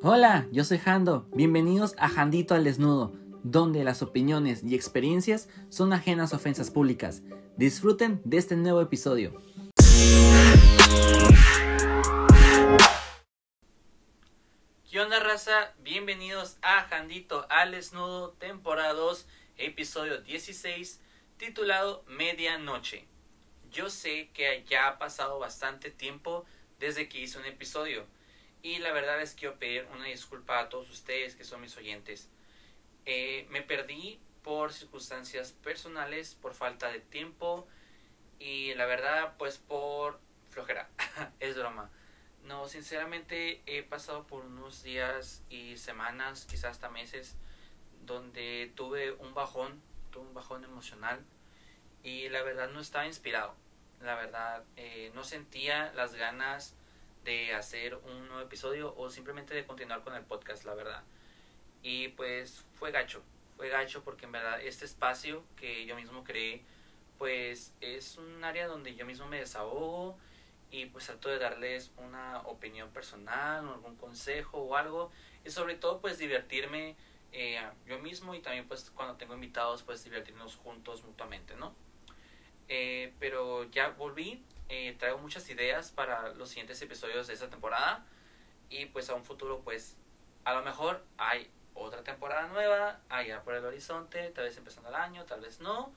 Hola, yo soy Jando. Bienvenidos a Jandito al Desnudo, donde las opiniones y experiencias son ajenas a ofensas públicas. Disfruten de este nuevo episodio. ¿Qué onda, raza? Bienvenidos a Jandito al Desnudo, temporada 2, episodio 16, titulado Medianoche. Yo sé que ya ha pasado bastante tiempo desde que hice un episodio y la verdad es que quiero pedir una disculpa a todos ustedes que son mis oyentes. Eh, me perdí por circunstancias personales, por falta de tiempo y la verdad pues por flojera. es broma. No, sinceramente he pasado por unos días y semanas, quizás hasta meses, donde tuve un bajón, tuve un bajón emocional y la verdad no estaba inspirado. La verdad eh, no sentía las ganas de hacer un nuevo episodio o simplemente de continuar con el podcast, la verdad. Y pues fue gacho, fue gacho porque en verdad este espacio que yo mismo creé, pues es un área donde yo mismo me desahogo y pues trato de darles una opinión personal algún consejo o algo y sobre todo pues divertirme eh, yo mismo y también pues cuando tengo invitados pues divertirnos juntos mutuamente, ¿no? Eh, pero ya volví, eh, traigo muchas ideas para los siguientes episodios de esta temporada. Y pues a un futuro pues a lo mejor hay otra temporada nueva allá por el horizonte, tal vez empezando el año, tal vez no.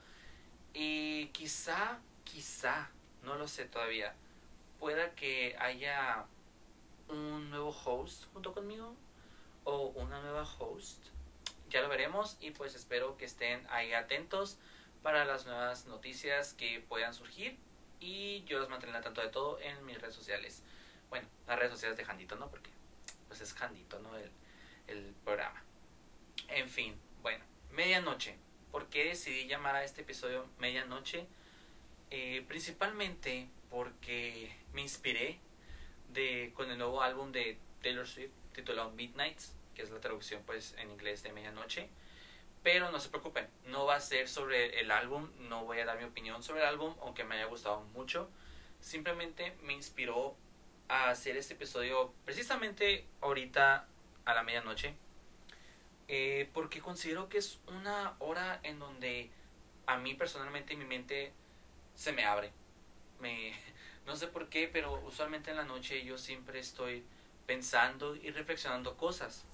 Y quizá, quizá, no lo sé todavía, pueda que haya un nuevo host junto conmigo o una nueva host. Ya lo veremos y pues espero que estén ahí atentos para las nuevas noticias que puedan surgir y yo los mantendré al tanto de todo en mis redes sociales. Bueno, las redes sociales de Jandito, ¿no? Porque pues es Jandito, ¿no? El, el programa. En fin, bueno, medianoche. ¿Por qué decidí llamar a este episodio Medianoche? Eh, principalmente porque me inspiré de, con el nuevo álbum de Taylor Swift titulado Midnights, que es la traducción pues en inglés de Medianoche. Pero no se preocupen, no va a ser sobre el álbum, no voy a dar mi opinión sobre el álbum, aunque me haya gustado mucho. Simplemente me inspiró a hacer este episodio precisamente ahorita a la medianoche. Eh, porque considero que es una hora en donde a mí personalmente mi mente se me abre. Me, no sé por qué, pero usualmente en la noche yo siempre estoy pensando y reflexionando cosas.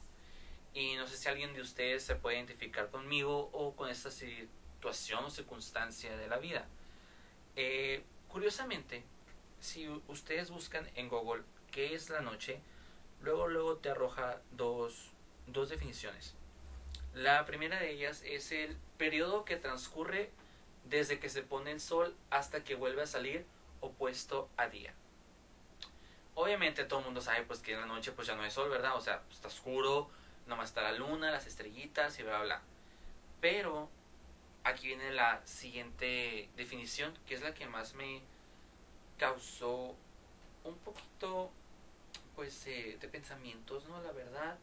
Y no sé si alguien de ustedes se puede identificar conmigo o con esta situación o circunstancia de la vida. Eh, curiosamente, si ustedes buscan en Google qué es la noche, luego, luego te arroja dos, dos definiciones. La primera de ellas es el periodo que transcurre desde que se pone el sol hasta que vuelve a salir opuesto a día. Obviamente todo el mundo sabe pues que en la noche pues ya no hay sol, ¿verdad? O sea, está oscuro, nomás está la luna, las estrellitas y bla, bla, bla. Pero aquí viene la siguiente definición, que es la que más me causó un poquito, pues, eh, de pensamientos, ¿no? La verdad.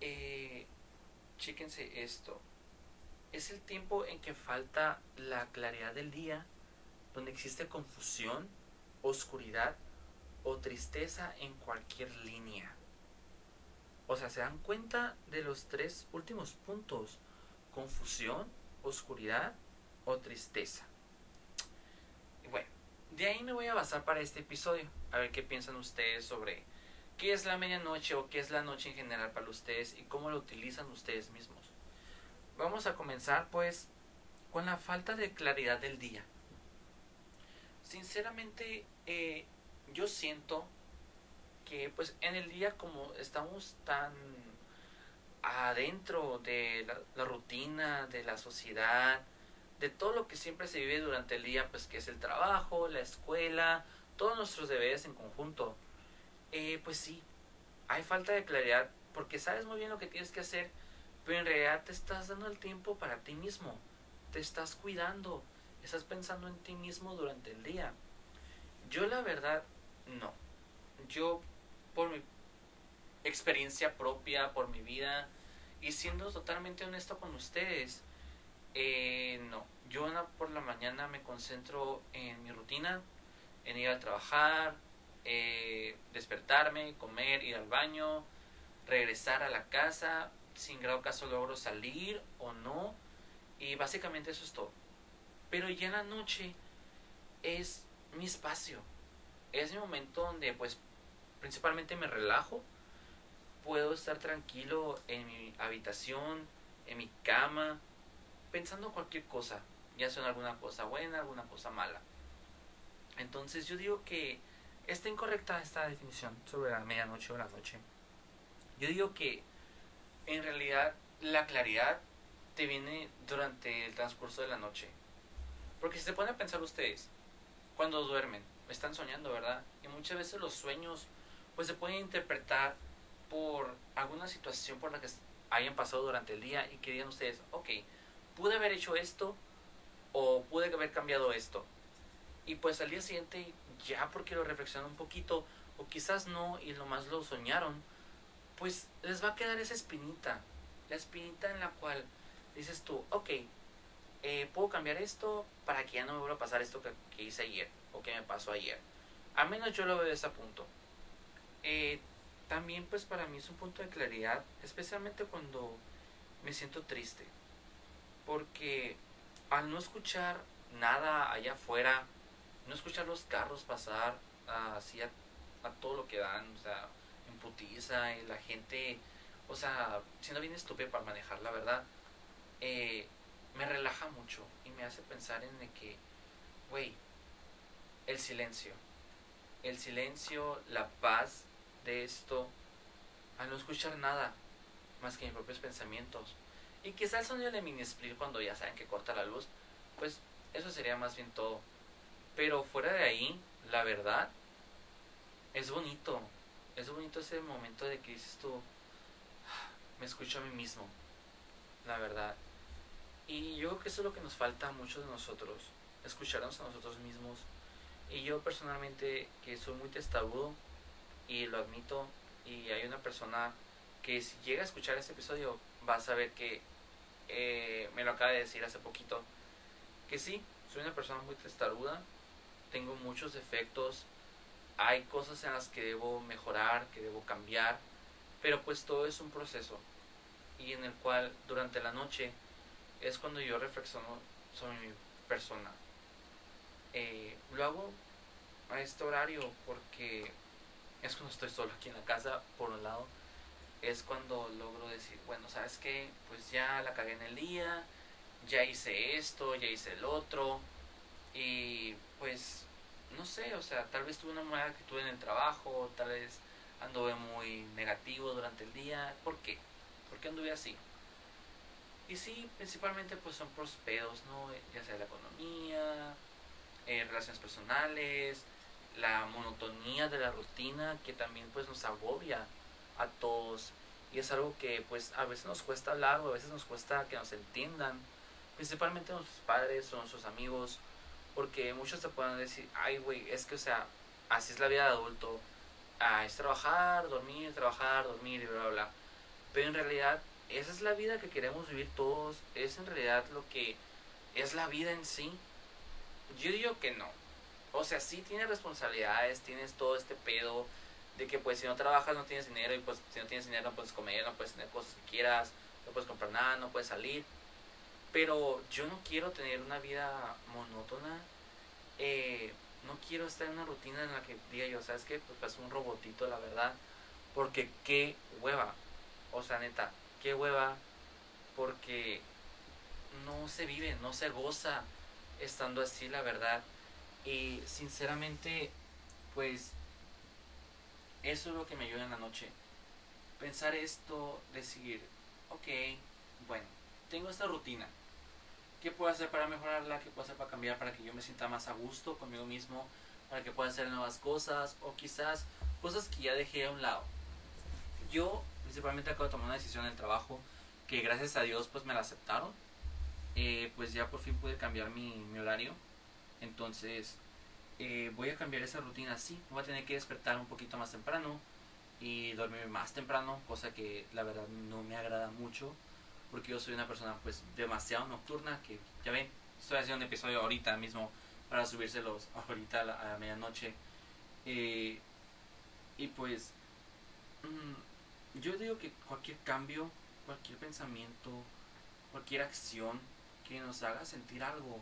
Eh, chéquense esto. Es el tiempo en que falta la claridad del día, donde existe confusión, oscuridad o tristeza en cualquier línea. O sea, se dan cuenta de los tres últimos puntos. Confusión, oscuridad o tristeza. Y bueno, de ahí me voy a basar para este episodio. A ver qué piensan ustedes sobre qué es la medianoche o qué es la noche en general para ustedes y cómo lo utilizan ustedes mismos. Vamos a comenzar pues con la falta de claridad del día. Sinceramente, eh, yo siento que pues en el día como estamos tan adentro de la, rutina, de la sociedad, de todo lo que siempre se vive durante el día, pues que es el trabajo, la escuela, todos nuestros deberes en conjunto, eh, pues sí, hay falta de claridad porque sabes muy bien lo que tienes que hacer, pero en realidad te estás dando el tiempo para ti mismo, te estás cuidando, estás pensando en ti mismo durante el día. Yo la verdad, no. Yo por mi experiencia propia, por mi vida. Y siendo totalmente honesto con ustedes, eh, no, yo por la mañana me concentro en mi rutina, en ir a trabajar, eh, despertarme, comer, ir al baño, regresar a la casa, sin grado caso logro salir o no, y básicamente eso es todo. Pero ya en la noche es mi espacio, es mi momento donde pues principalmente me relajo, puedo estar tranquilo en mi habitación, en mi cama, pensando cualquier cosa, ya sea alguna cosa buena, alguna cosa mala. Entonces yo digo que está incorrecta esta definición sobre la medianoche o la noche. Yo digo que en realidad la claridad te viene durante el transcurso de la noche. Porque si se ponen a pensar ustedes, cuando duermen, están soñando, ¿verdad? Y muchas veces los sueños pues se pueden interpretar por alguna situación por la que hayan pasado durante el día y que digan ustedes, ok, pude haber hecho esto o pude haber cambiado esto. Y pues al día siguiente, ya porque lo reflexionan un poquito, o quizás no, y lo más lo soñaron, pues les va a quedar esa espinita. La espinita en la cual dices tú, ok, eh, puedo cambiar esto para que ya no me vuelva a pasar esto que, que, hice ayer o que me pasó ayer. Al menos yo lo veo de ese punto. Eh, también pues para mí es un punto de claridad, especialmente cuando me siento triste. Porque al no escuchar nada allá afuera, no escuchar los carros pasar así a, todo lo que dan, o sea, en putiza y la gente, o sea, siendo bien estúpido para manejar, la verdad, eh, me relaja mucho y me hace pensar en que, güey, el silencio, el silencio, la paz de esto, al no escuchar nada más que mis propios pensamientos. Y quizá el sonido de mini split cuando ya saben que corta la luz, pues eso sería más bien todo. Pero fuera de ahí, la verdad, es bonito. Es bonito ese momento de que dices tú, me escucho a mí mismo. La verdad. Y yo creo que eso es lo que nos falta a muchos de nosotros. Escucharnos a nosotros mismos. Y yo personalmente, que soy muy testarudo, y lo admito, y hay una persona que si llega a escuchar este episodio va a saber que eh, me lo acaba de decir hace poquito, que sí, soy una persona muy testaruda, tengo muchos defectos, hay cosas en las que debo mejorar, que debo cambiar, pero pues todo es un proceso y en el cual durante la noche es cuando yo reflexiono sobre mi persona. Eh, lo hago a este horario porque es cuando estoy solo aquí en la casa, por un lado, es cuando logro decir, bueno, ¿sabes qué? Pues ya la cagué en el día, ya hice esto, ya hice el otro, y pues, no sé, o sea, tal vez tuve una mala actitud en el trabajo, tal vez anduve muy negativo durante el día, ¿por qué? ¿Por qué anduve así? Y sí, principalmente pues son por pedos, ¿no? Ya sea la economía, eh, relaciones personales, la monotonía de la rutina que también pues nos agobia a todos. Y es algo que pues a veces nos cuesta hablar o a veces nos cuesta que nos entiendan principalmente nuestros padres o nuestros amigos porque muchos te pueden decir ay güey es que o sea así es la vida de adulto. Ah, es trabajar dormir trabajar dormir y bla bla bla pero en realidad esa es la vida que queremos vivir todos es en realidad lo que es la vida en sí. Yo digo que no o sea, sí tienes responsabilidades, tienes todo este pedo de que pues si no trabajas no tienes dinero y pues si no tienes dinero no puedes comer, no puedes tener cosas que quieras, no puedes comprar nada, no puedes salir. Pero yo no quiero tener una vida monótona. Eh, no quiero estar en una rutina en la que diga yo, ¿sabes qué? Pues, pues un robotito, la verdad. Porque qué hueva. O sea, neta, qué hueva. Porque no se vive, no se goza estando así, la verdad. Y sinceramente, pues eso es lo que me ayuda en la noche. Pensar esto, decir, ok, bueno, tengo esta rutina. ¿Qué puedo hacer para mejorarla? ¿Qué puedo hacer para cambiar? Para que yo me sienta más a gusto conmigo mismo. Para que pueda hacer nuevas cosas. O quizás cosas que ya dejé a un lado. Yo principalmente acabo de tomar una decisión en el trabajo. Que gracias a Dios pues me la aceptaron. Eh, pues ya por fin pude cambiar mi, mi horario entonces, eh, voy a cambiar esa rutina sí. Voy a tener que despertar un poquito más temprano y dormir más temprano, cosa que la verdad no me agrada mucho, porque yo soy una persona pues demasiado nocturna, que ya ven, estoy haciendo un episodio ahorita mismo para subírselos ahorita a la, medianoche. Eh, y pues, mm, yo yo digo que cualquier cambio, cualquier pensamiento, cualquier acción que nos haga sentir algo,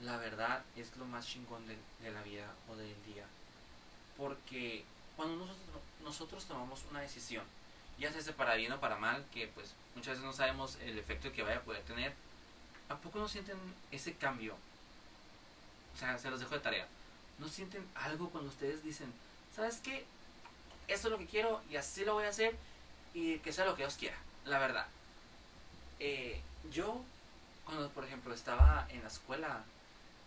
la verdad es lo más chingón de, de la vida o del día. Porque cuando nosotros, nosotros tomamos una decisión, ya sea para bien o para mal, que pues muchas veces no sabemos el efecto que vaya a poder tener, ¿a poco no sienten ese cambio? O sea, se los dejo de tarea. ¿No sienten algo cuando ustedes dicen, ¿sabes qué? Esto es lo que quiero y así lo voy a hacer y que sea lo que Dios quiera, la verdad. Eh, yo, cuando por ejemplo estaba en la escuela,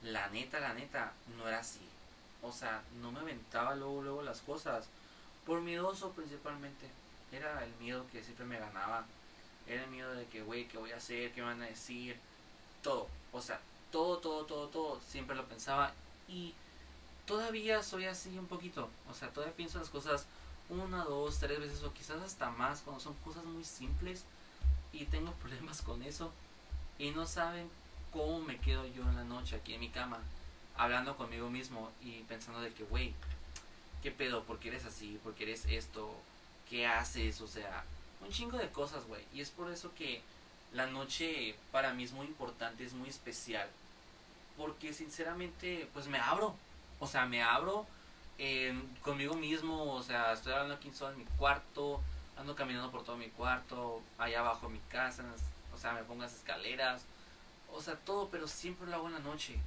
la neta, la neta, no era así. O sea, no me aventaba luego, luego las cosas. Por miedoso principalmente. Era el miedo que siempre me ganaba. Era el miedo de que, güey, ¿qué voy a hacer? ¿Qué me van a decir? Todo. O sea, todo, todo, todo, todo. Siempre lo pensaba. Y todavía soy así un poquito. O sea, todavía pienso las cosas una, dos, tres veces o quizás hasta más cuando son cosas muy simples. Y tengo problemas con eso. Y no saben cómo me quedo yo en la noche aquí en mi cama. Hablando conmigo mismo y pensando de que, güey, ¿qué pedo? ¿Por qué eres así? ¿Por qué eres esto? ¿Qué haces? O sea, un chingo de cosas, güey. Y es por eso que la noche para mí es muy importante, es muy especial. Porque sinceramente, pues me abro. O sea, me abro eh, conmigo mismo. O sea, estoy hablando aquí solo en mi cuarto. Ando caminando por todo mi cuarto. Allá abajo en mi casa. O sea, me pongo escaleras. O sea, todo, pero siempre lo hago en la noche.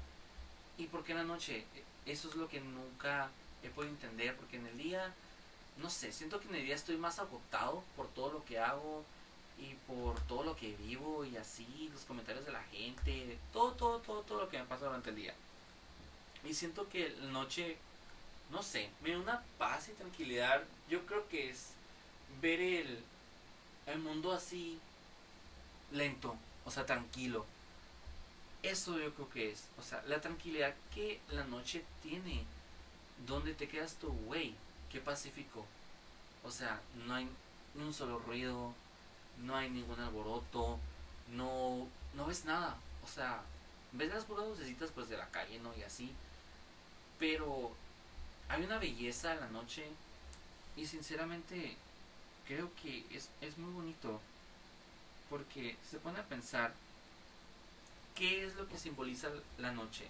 ¿Y por qué en la noche? Eso es lo que nunca he podido entender. Porque en el día, no sé, siento que en el día estoy más agotado por todo lo que hago y por todo lo que vivo y así, los comentarios de la gente, todo, todo, todo, todo lo que me pasa durante el día. Y siento que la noche, no sé, me da una paz y tranquilidad. Yo creo que es ver el, el mundo así lento, o sea, tranquilo. Eso yo creo que es, o sea, la tranquilidad que la noche tiene. ¿Dónde te quedas tú, güey? Qué pacífico. O sea, no hay ni un solo ruido, no hay ningún alboroto, no, no ves nada. O sea, ves las puras lucecitas pues de la calle, ¿no? Y así. Pero hay una belleza en la noche y sinceramente creo que es, es muy bonito porque se pone a pensar qué es lo que simboliza la noche.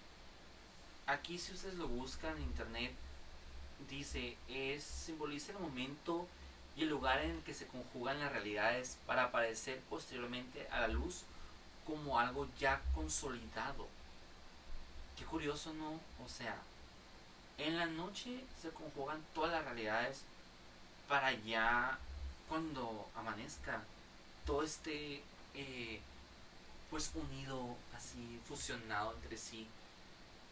Aquí si ustedes lo buscan en internet dice es simboliza el momento y el lugar en el que se conjugan las realidades para aparecer posteriormente a la luz como algo ya consolidado. Qué curioso, ¿no? O sea, en la noche se conjugan todas las realidades para ya cuando amanezca todo esté eh, pues unido, así fusionado entre sí.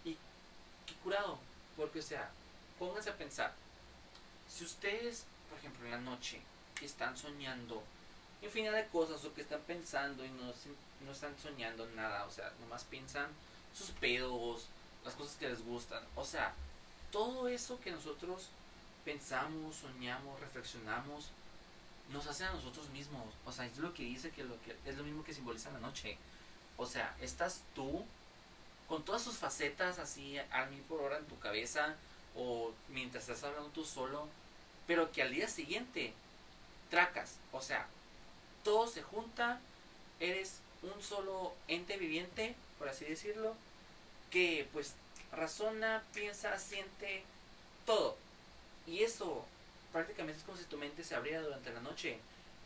Y qué curado, porque o sea, pónganse a pensar, si ustedes por ejemplo, en la noche, están soñando infinidad de cosas o que están pensando y no, no están soñando nada, o sea, nomás piensan sus pedos, las cosas que les gustan, o sea, todo eso que nosotros pensamos, soñamos, reflexionamos, nos hace a nosotros mismos, o sea, es lo que dice que, lo que es lo mismo que simboliza la noche, o sea, estás tú con todas sus facetas así a mil por hora en tu cabeza o mientras estás hablando tú solo, pero que al día siguiente tracas, o sea, todo se junta, eres un solo ente viviente, por así decirlo, que pues razona, piensa, siente todo. Y eso prácticamente es como si tu mente se abriera durante la noche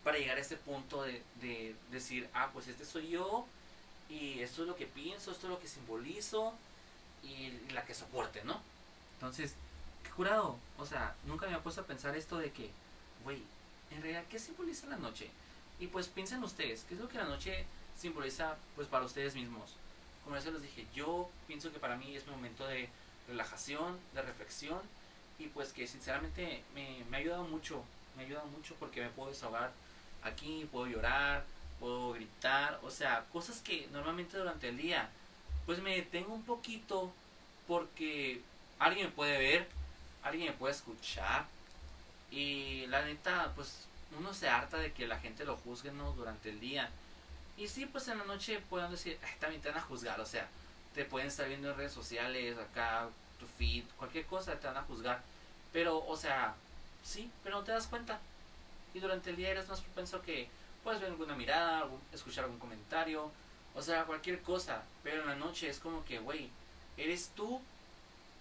para llegar a ese punto de, de decir, ah, pues este soy yo y esto es lo que pienso, esto es lo que simbolizo y la que soporte, ¿no? Entonces, curado. O sea, nunca me había puesto a pensar esto de que, güey, en realidad, ¿qué simboliza la noche? Y pues piensen ustedes, ¿qué es lo que la noche simboliza pues para ustedes mismos? Como ya se los dije, yo pienso que para mí es un momento de relajación, de reflexión y pues que sinceramente me, me ha ayudado mucho, me ha ayudado mucho porque me puedo desahogar aquí, puedo llorar, puedo gritar, o sea, cosas que normalmente durante el día pues me detengo un poquito porque alguien me puede ver, alguien me puede escuchar. Y la neta, pues uno se harta de que la gente lo juzgue ¿no? durante el día. Y sí, pues en la noche pueden decir, también te van a juzgar, o sea, te pueden estar viendo en redes sociales, acá, tu feed, cualquier cosa te van a juzgar. Pero, o sea, sí, pero no te das cuenta. Y durante el día eres más propenso que puedes ver alguna mirada, escuchar algún comentario, o sea, cualquier cosa. Pero en la noche es como que, güey, eres tú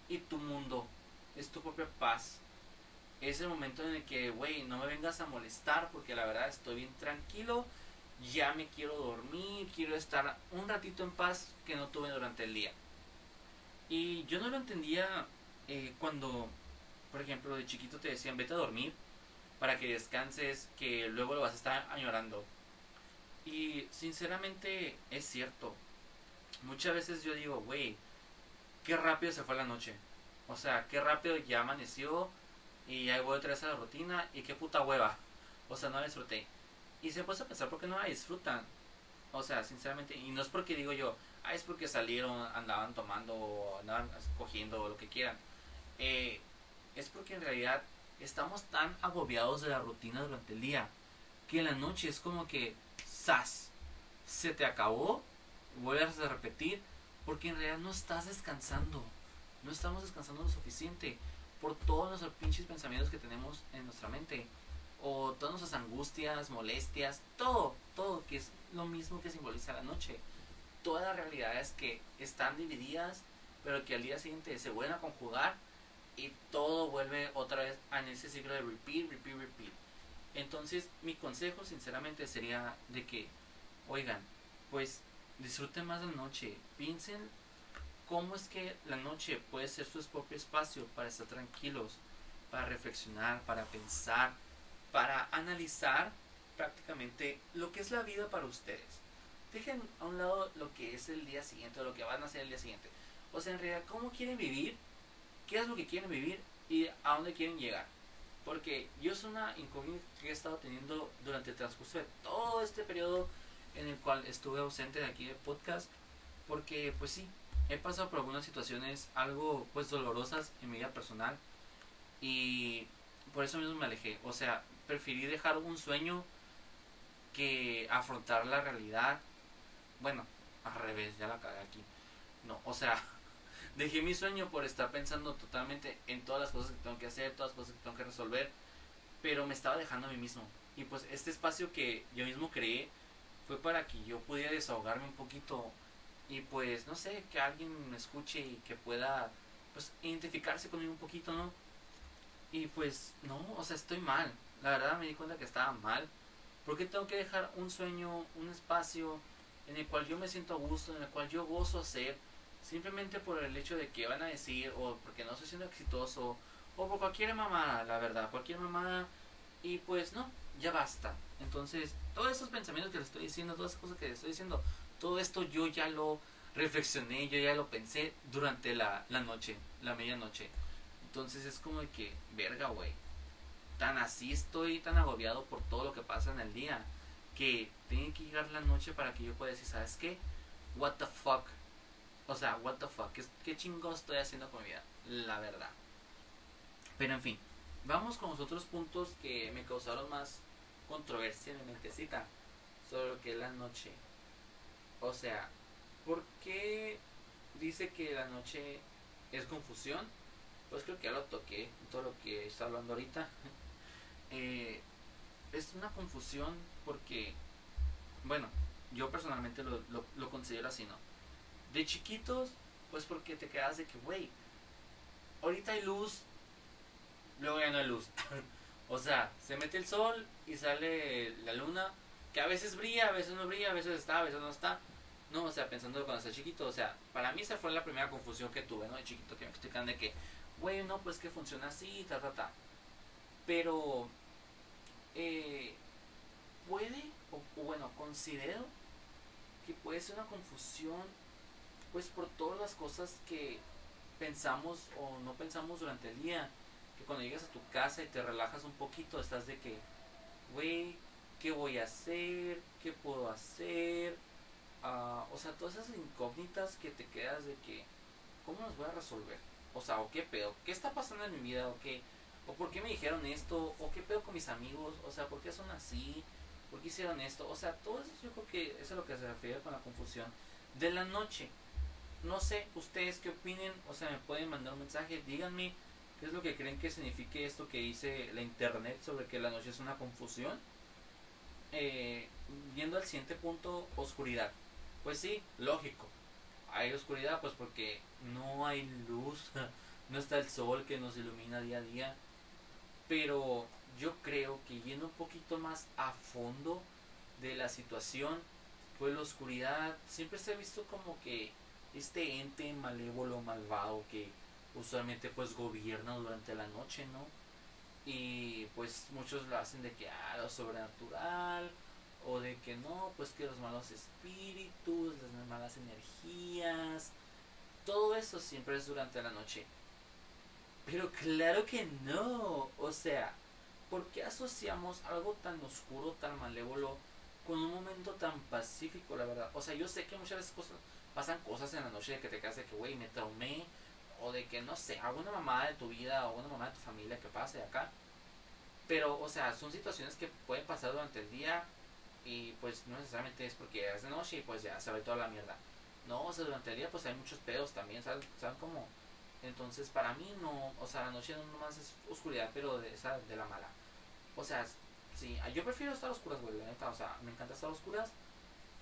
y tu mundo, es tu propia paz. Es el momento en el que, güey, no me vengas a molestar porque la verdad estoy bien tranquilo, ya me quiero dormir, quiero estar un ratito en paz que no tuve durante el día. Y yo no lo entendía eh, cuando, por ejemplo, de chiquito te decían, vete a dormir para que descanses, que luego lo vas a estar añorando. Y sinceramente es cierto. Muchas veces yo digo, güey, qué rápido se fue la noche. O sea, qué rápido ya amaneció y ya voy otra vez a la rutina y qué puta hueva. O sea, no la disfruté. Y se puede a pensar por qué no la disfrutan. O sea, sinceramente, y no es porque digo yo, ah, es porque salieron, andaban tomando, andaban cogiendo lo que quieran. Eh, es porque en realidad estamos tan agobiados de la rutina durante el día que en la noche es como que, ¡zas! Se te acabó, vuelves a repetir, porque en realidad no estás descansando. No estamos descansando lo suficiente por todos nuestros pinches pensamientos que tenemos en nuestra mente. O todas nuestras angustias, molestias, todo, todo, que es lo mismo que simboliza la noche. Todas las realidades que están divididas, pero que al día siguiente se vuelven a conjugar y todo vuelve otra vez en ese ciclo de repeat, repeat, repeat. Entonces, mi consejo sinceramente sería de que, oigan, pues disfruten más la noche, piensen cómo es que la noche puede ser su propio espacio para estar tranquilos, para reflexionar, para pensar, para analizar prácticamente lo que es la vida para ustedes. Dejen a un lado lo que es el día siguiente, o lo que van a hacer el día siguiente. O sea, en realidad, ¿cómo quieren vivir qué es lo que quieren vivir y a dónde quieren llegar. Porque yo es una incógnita que he estado teniendo durante el transcurso de todo este periodo en el cual estuve ausente de aquí del podcast. Porque pues sí, he pasado por algunas situaciones algo pues dolorosas en mi vida personal. Y por eso mismo me alejé. O sea, preferí dejar un sueño que afrontar la realidad. Bueno, al revés, ya la cagué aquí. No, o sea, dejé mi sueño por estar pensando totalmente en todas las cosas que tengo que hacer, todas las cosas que tengo que resolver, pero me estaba dejando a mí mismo. Y pues este espacio que yo mismo creé fue para que yo pudiera desahogarme un poquito y pues no sé, que alguien me escuche y que pueda pues identificarse conmigo un poquito, ¿no? Y pues no, o sea, estoy mal. La verdad me di cuenta que estaba mal. Porque tengo que dejar un sueño, un espacio en el cual yo me siento a gusto, en el cual yo gozo hacer, simplemente por el hecho de que van a decir o porque no estoy siendo exitoso o por cualquier mamada, la verdad, cualquier mamada y pues no, ya basta. Entonces, todos esos pensamientos que les estoy diciendo, todas esas cosas que les estoy diciendo, todo esto yo ya lo reflexioné, yo ya lo pensé durante la, la noche, la medianoche. Entonces es como de que, verga, güey. Tan así estoy, tan agobiado por todo lo que pasa en el día, que tiene que llegar la noche para que yo pueda decir, ¿sabes qué? What the fuck? O sea, what the fuck, ¿qué, qué chingo estoy haciendo con mi vida? La verdad. Pero en fin, vamos con los otros puntos que me causaron más controversia en mi mentecita sobre lo que es la noche. O sea, ¿por qué dice que la noche es confusión? Pues creo que ya lo toqué todo lo que está hablando ahorita. eh, es una confusión porque, bueno, yo personalmente lo, lo, considero así, ¿no? de chiquitos, pues porque te quedas de que, güey, ahorita hay luz, luego ya no hay luz. o sea, se mete el sol y sale la luna, que a veces brilla, a veces no brilla, a veces está, a veces no está. No, o sea, pensando cuando estás chiquito, o sea, para mí esa fue la primera confusión que tuve, ¿no? De chiquito, que me explican de que, güey, no, pues que funciona así, ta, ta, ta. Pero, eh, puede, o bueno, considero que puede ser una confusión pues por todas las cosas que pensamos o no pensamos durante el día. Que cuando llegas a tu casa y te relajas un poquito, estás de que, güey, ¿qué voy a hacer? ¿Qué puedo hacer? Uh, o sea, todas esas incógnitas que te quedas de que, ¿cómo las voy a resolver? O sea, ¿o qué pedo? ¿Qué está pasando en mi vida? ¿O qué? ¿O por qué me dijeron esto? ¿O qué pedo con mis amigos? O sea, ¿por qué son así? ¿Por qué hicieron esto? O sea, todo eso yo creo que eso es lo que se refiere con la confusión de la noche. No sé ustedes qué opinen, o sea, me pueden mandar un mensaje, díganme ¿Qué es lo que creen que signifique esto que dice la internet sobre que la noche es una confusión? Eh, yendo al siguiente punto, oscuridad. Pues sí, lógico. Hay oscuridad pues porque no hay luz, no está el sol que nos ilumina día a día. Pero yo creo que yendo un poquito más a fondo de la situación, pues la oscuridad siempre se ha visto como que este ente malévolo, malvado que usualmente pues gobierna durante la noche, ¿no? Y pues muchos lo hacen de que, ah, lo sobrenatural, o de que no, pues que los malos espíritus, las malas energías, todo eso siempre es durante la noche. Pero claro que no, o sea, ¿por qué asociamos algo tan oscuro, tan malévolo, con un momento tan pacífico, la verdad? O sea, yo sé que muchas veces cosas, pasan cosas en la noche de que te quedas de que, güey, me traumé, o de que, no sé, alguna mamá de tu vida, o una mamá de tu familia que pase acá. Pero, o sea, son situaciones que pueden pasar durante el día y pues no necesariamente es porque es de noche y pues ya se ve toda la mierda. No, o sea, durante el día pues hay muchos pedos también, ¿saben? ¿Saben cómo? Entonces, para mí no, o sea, la noche no nomás es oscuridad, pero de esa, de la mala. O sea, sí, yo prefiero estar oscuras, güey, la neta, o sea, me encanta estar oscuras.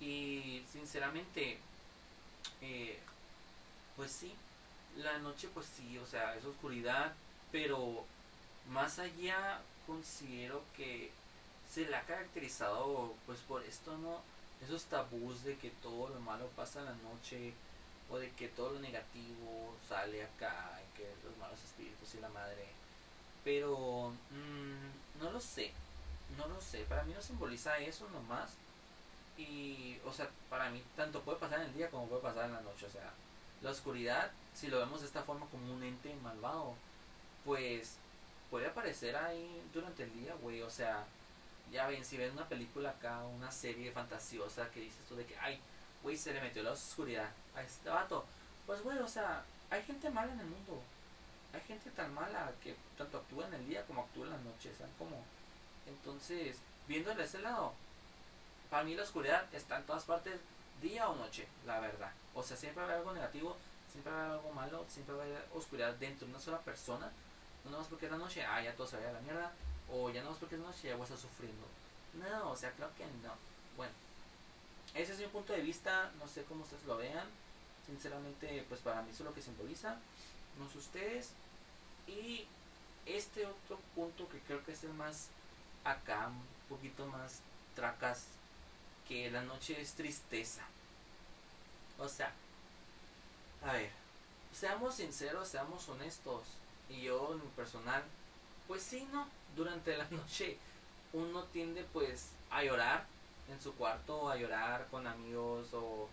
Y sinceramente, eh, pues sí, la noche pues sí, o sea, es oscuridad, pero más allá considero que se la ha caracterizado pues por esto, ¿no? Esos tabús de que todo lo malo pasa en la noche o de que todo lo negativo sale acá, y que los malos espíritus y la madre. Pero mmm, no lo sé, no lo sé, para mí no simboliza eso nomás. Y, o sea, para mí tanto puede pasar en el día como puede pasar en la noche. O sea, la oscuridad, si lo vemos de esta forma como un ente malvado, pues puede aparecer ahí durante el día, güey. O sea, ya ven, si ven una película acá, una serie fantasiosa que dices tú de que, ay, güey, se le metió la oscuridad a este vato. Pues, güey, o sea, hay gente mala en el mundo. Hay gente tan mala que tanto actúa en el día como actúa en la noche, ¿saben cómo? Entonces, viendo de ese lado, para mí la oscuridad está en todas partes, día o noche, la verdad. O sea, siempre va a haber algo negativo, siempre va a haber algo malo, siempre va a haber oscuridad dentro de una sola persona. No más porque es la noche, ah, ya todo se vaya a la mierda o ya no es porque es noche, ya voy a sufriendo. No, o sea, creo que no. Bueno, ese es mi punto de vista, no sé cómo ustedes lo vean. Sinceramente, pues para mí eso es lo que simboliza, ustedes. Y este otro punto que creo que es el más acá, un poquito más tracas, que la noche es tristeza. O sea, a ver, seamos sinceros, seamos honestos. Y yo en mi personal, pues sí, no, durante la noche uno tiende pues a llorar en su cuarto, a llorar con amigos o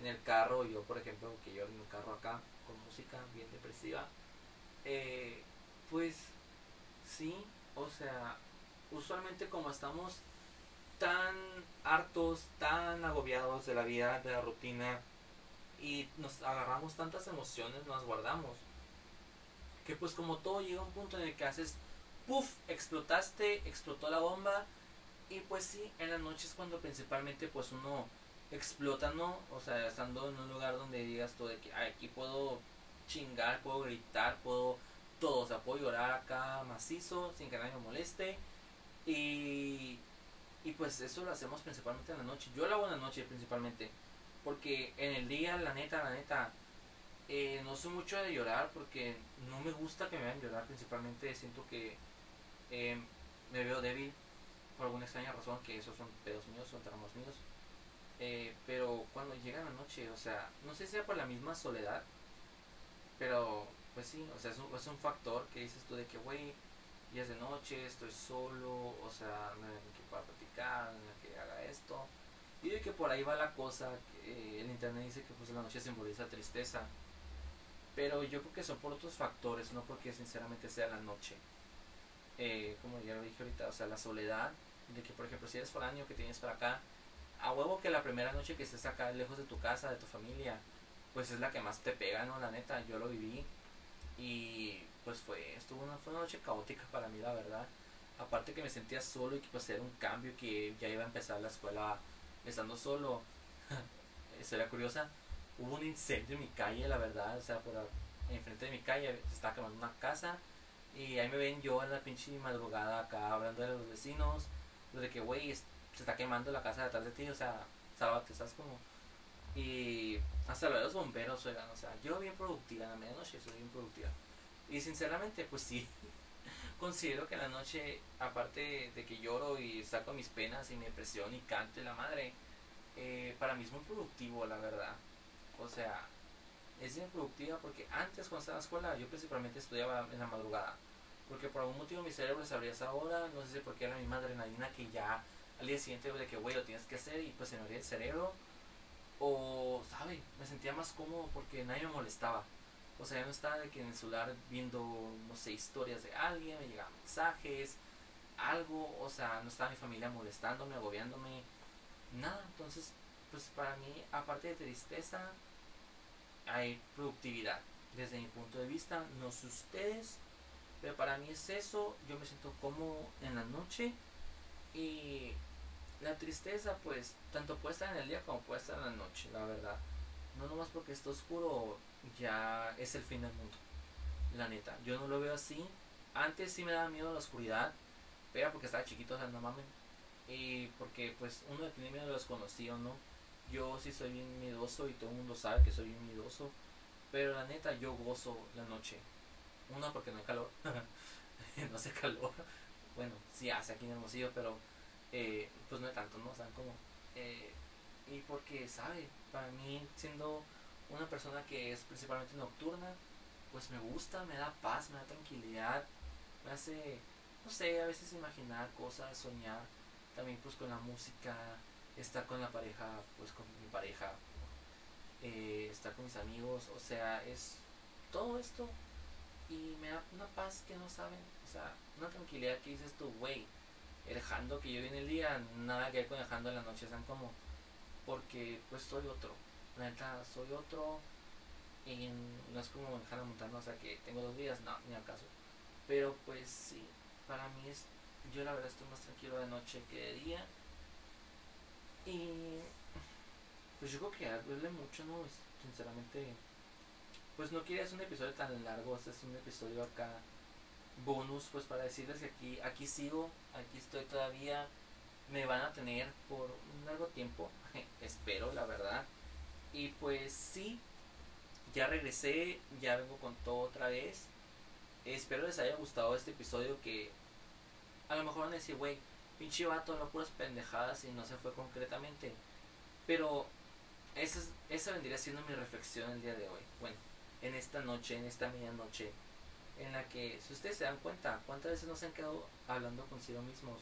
en el carro, yo por ejemplo que lloro en un carro acá con música bien depresiva, eh, pues sí, o sea, usualmente como estamos tan hartos, tan agobiados de la vida, de la rutina, y nos agarramos tantas emociones, nos guardamos, que pues como todo llega a un punto en el que haces puff, explotaste, explotó la bomba. Y pues sí, en las noches cuando principalmente pues uno explota, ¿no? O sea, estando en un lugar donde digas tú de que aquí puedo chingar, puedo gritar, puedo todo, o sea, puedo llorar acá macizo sin que nadie me moleste. Y, y pues eso lo hacemos principalmente en la noche. Yo lo hago en la noche principalmente. Porque en el día, la neta, la neta, eh, no soy mucho de llorar porque no me gusta que me vean llorar. Principalmente siento que eh, me veo débil por alguna extraña razón, que esos son pedos míos, son tramos míos. Eh, pero cuando llega la noche, o sea, no sé si sea por la misma soledad, pero pues sí, o sea, es un, es un factor que dices tú de que, güey, ya es de noche, estoy solo, o sea, no hay que para platicar, no hay que haga esto. Y de que por ahí va la cosa, que el internet dice que pues la noche simboliza tristeza. Pero yo creo que son por otros factores, no porque sinceramente sea la noche eh, como ya lo dije ahorita, o sea, la soledad, de que por ejemplo si eres foráneo que tienes para acá, a huevo que la primera noche que estés acá lejos de tu casa, de tu familia, pues es la que más te pega, ¿no? La neta, yo lo viví y pues fue, estuvo una, fue una noche caótica para mí, la verdad. Aparte que me sentía solo y que pues era un cambio que ya iba a empezar la escuela estando solo. Sería curiosa. Hubo un incendio en mi calle, la verdad, o sea, por enfrente de mi calle se estaba quemando una casa Y ahí me ven yo en la pinche madrugada acá hablando de los vecinos, de que, güey, se está quemando la casa de atrás de ti, o sea, sálvate, ¿sabes como? Y hasta lo los bomberos, oigan, o sea, yo bien productiva en la medianoche, soy bien productiva. Y sinceramente, pues sí, considero que en la noche, aparte de que lloro y saco mis penas y mi depresión y canto la madre, eh, para mí es muy productivo, la verdad. O sea, es bien productiva porque antes cuando estaba en la escuela yo principalmente estudiaba en la madrugada. Porque por algún motivo mi cerebro se abría esa hora, no sé si porque era la misma adrenalina que ya al día siguiente de que, güey, lo tienes que hacer y pues se me abría el cerebro. O, ¿sabe? Me sentía más cómodo porque nadie me molestaba. O sea, no estaba de que en el celular viendo, no sé, historias de alguien, me llegaban mensajes, algo, o sea, no estaba mi familia molestándome, agobiándome, nada. Entonces, pues para mí, aparte de tristeza, hay productividad. Desde mi punto de vista, no sé ustedes, pero para mí es eso. Yo me siento cómodo en la noche y la tristeza, pues, tanto puede estar en el día como puede estar en la noche, la verdad. No nomás porque está oscuro, ya es el fin del mundo. La neta, yo no lo veo así. Antes sí me daba miedo la oscuridad, pero porque estaba chiquito, o sea, no mames. Y porque, pues, uno tiene miedo a lo desconocido, ¿no? Yo sí soy bien miedoso y todo el mundo sabe que soy bien miedoso. Pero la neta, yo gozo la noche. Uno, porque no hay calor. no hace calor. Bueno, sí hace aquí en Hermosillo, pero eh, pues no hay tanto, ¿no? O sea, como. Eh, y porque, ¿sabe? Para mí, siendo una persona que es principalmente nocturna, pues me gusta, me da paz, me da tranquilidad, me hace, no sé, a veces imaginar cosas, soñar, también pues con la música, estar con la pareja, pues con mi pareja, eh, estar con mis amigos, o sea, es todo esto y me da una paz que no saben, o sea, una tranquilidad que dices tú, güey, el jando que yo vi en el día, nada que ver con el jando en la noche, están como, porque pues soy otro, la neta, soy otro, y no es como manejar la montaña, o sea, que tengo dos días, no, ni acaso, pero pues sí, para mí es, yo la verdad estoy más tranquilo de noche que de día, y pues yo creo que duele mucho, ¿no? Sinceramente, pues no quería hacer un episodio tan largo, este es un episodio acá bonus, pues para decirles que aquí, aquí sigo, aquí estoy todavía, me van a tener por un largo tiempo, espero, la verdad. Y pues sí, ya regresé, ya vengo con todo otra vez. Espero les haya gustado este episodio que a lo mejor van a decir, güey, pinche vato, no puras pendejadas y no se fue concretamente. Pero esa, esa vendría siendo mi reflexión el día de hoy. Bueno, en esta noche, en esta medianoche, en la que, si ustedes se dan cuenta, cuántas veces nos han quedado hablando consigo mismos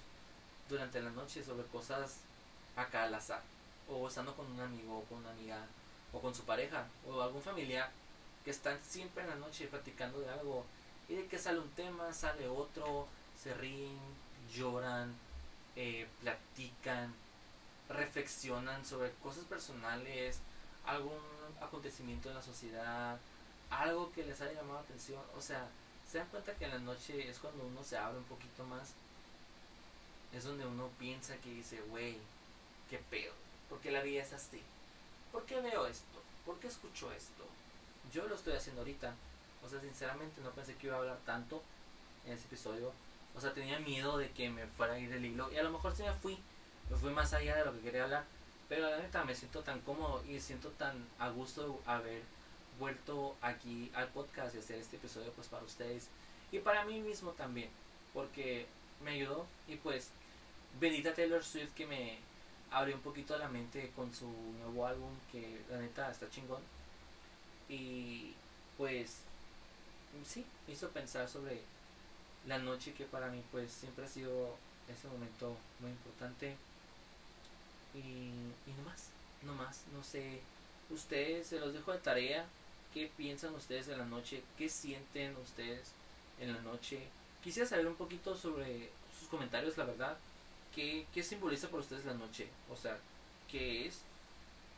durante la noche sobre cosas acá al azar, o estando con un amigo, o con una amiga, o con su pareja, o algún familiar, que están siempre en la noche platicando de algo, y de que sale un tema, sale otro, se ríen, lloran, eh, platican, reflexionan sobre cosas personales, algún acontecimiento en la sociedad, algo que les haya llamado la atención. O sea, se dan cuenta que en la noche es cuando uno se abre un poquito más. Es donde uno piensa que dice, wey, qué pedo. porque la vida es así? ¿Por qué veo esto? ¿Por qué escucho esto? Yo lo estoy haciendo ahorita. O sea, sinceramente no pensé que iba a hablar tanto en ese episodio. O sea, tenía miedo de que me fuera a ir del hilo. Y a lo mejor sí me fui. Me fui más allá de lo que quería hablar. Pero la neta me siento tan cómodo y siento tan a gusto de haber vuelto aquí al podcast y hacer este episodio pues para ustedes. Y para mí mismo también. Porque me ayudó. Y pues, bendita Taylor Swift que me abrió un poquito la mente con su nuevo álbum que la neta está chingón. Y pues, sí, me hizo pensar sobre la noche que para mí pues siempre ha sido ese momento muy importante y, y no más, no más, no sé, ustedes se los dejo de tarea, qué piensan ustedes en la noche, qué sienten ustedes en la noche, quisiera saber un poquito sobre sus comentarios, la verdad, qué, qué simboliza para ustedes la noche, o sea, qué es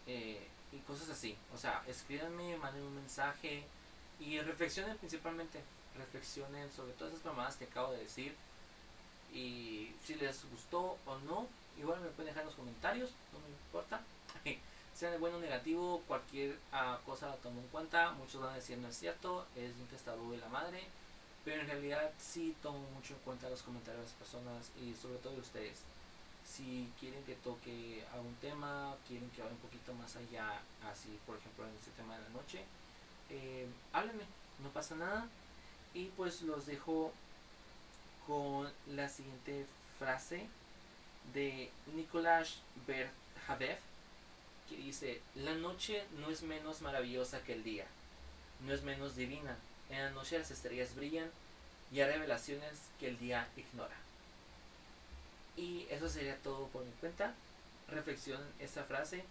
eh, y cosas así, o sea, escríbanme, manden un mensaje y reflexionen principalmente. Reflexionen sobre todas esas mamadas que acabo de decir. Y si les gustó o no, igual me pueden dejar en los comentarios, no me importa. sea de bueno o negativo, cualquier ah, cosa la tomo en cuenta. Muchos van a decir no es cierto, es un testarudo de la madre. Pero en realidad sí tomo mucho en cuenta los comentarios de las personas y sobre todo de ustedes. Si quieren que toque algún tema, quieren que vaya un poquito más allá, así por ejemplo en este tema de la noche, eh, háblenme, no pasa nada. Y pues los dejo con la siguiente frase de Nicolás Berjavev que dice, la noche no es menos maravillosa que el día, no es menos divina. En la noche las estrellas brillan y hay revelaciones que el día ignora. Y eso sería todo por mi cuenta. Reflexionen esta frase,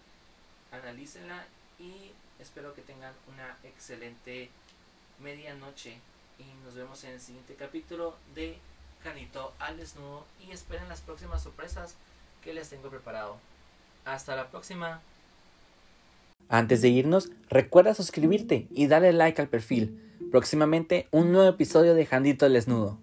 analícenla y espero que tengan una excelente medianoche. Y nos vemos en el siguiente capítulo de Canito al desnudo y esperen las próximas sorpresas que les tengo preparado. Hasta la próxima. Antes de irnos, recuerda suscribirte y darle like al perfil. Próximamente un nuevo episodio de Jandito al desnudo.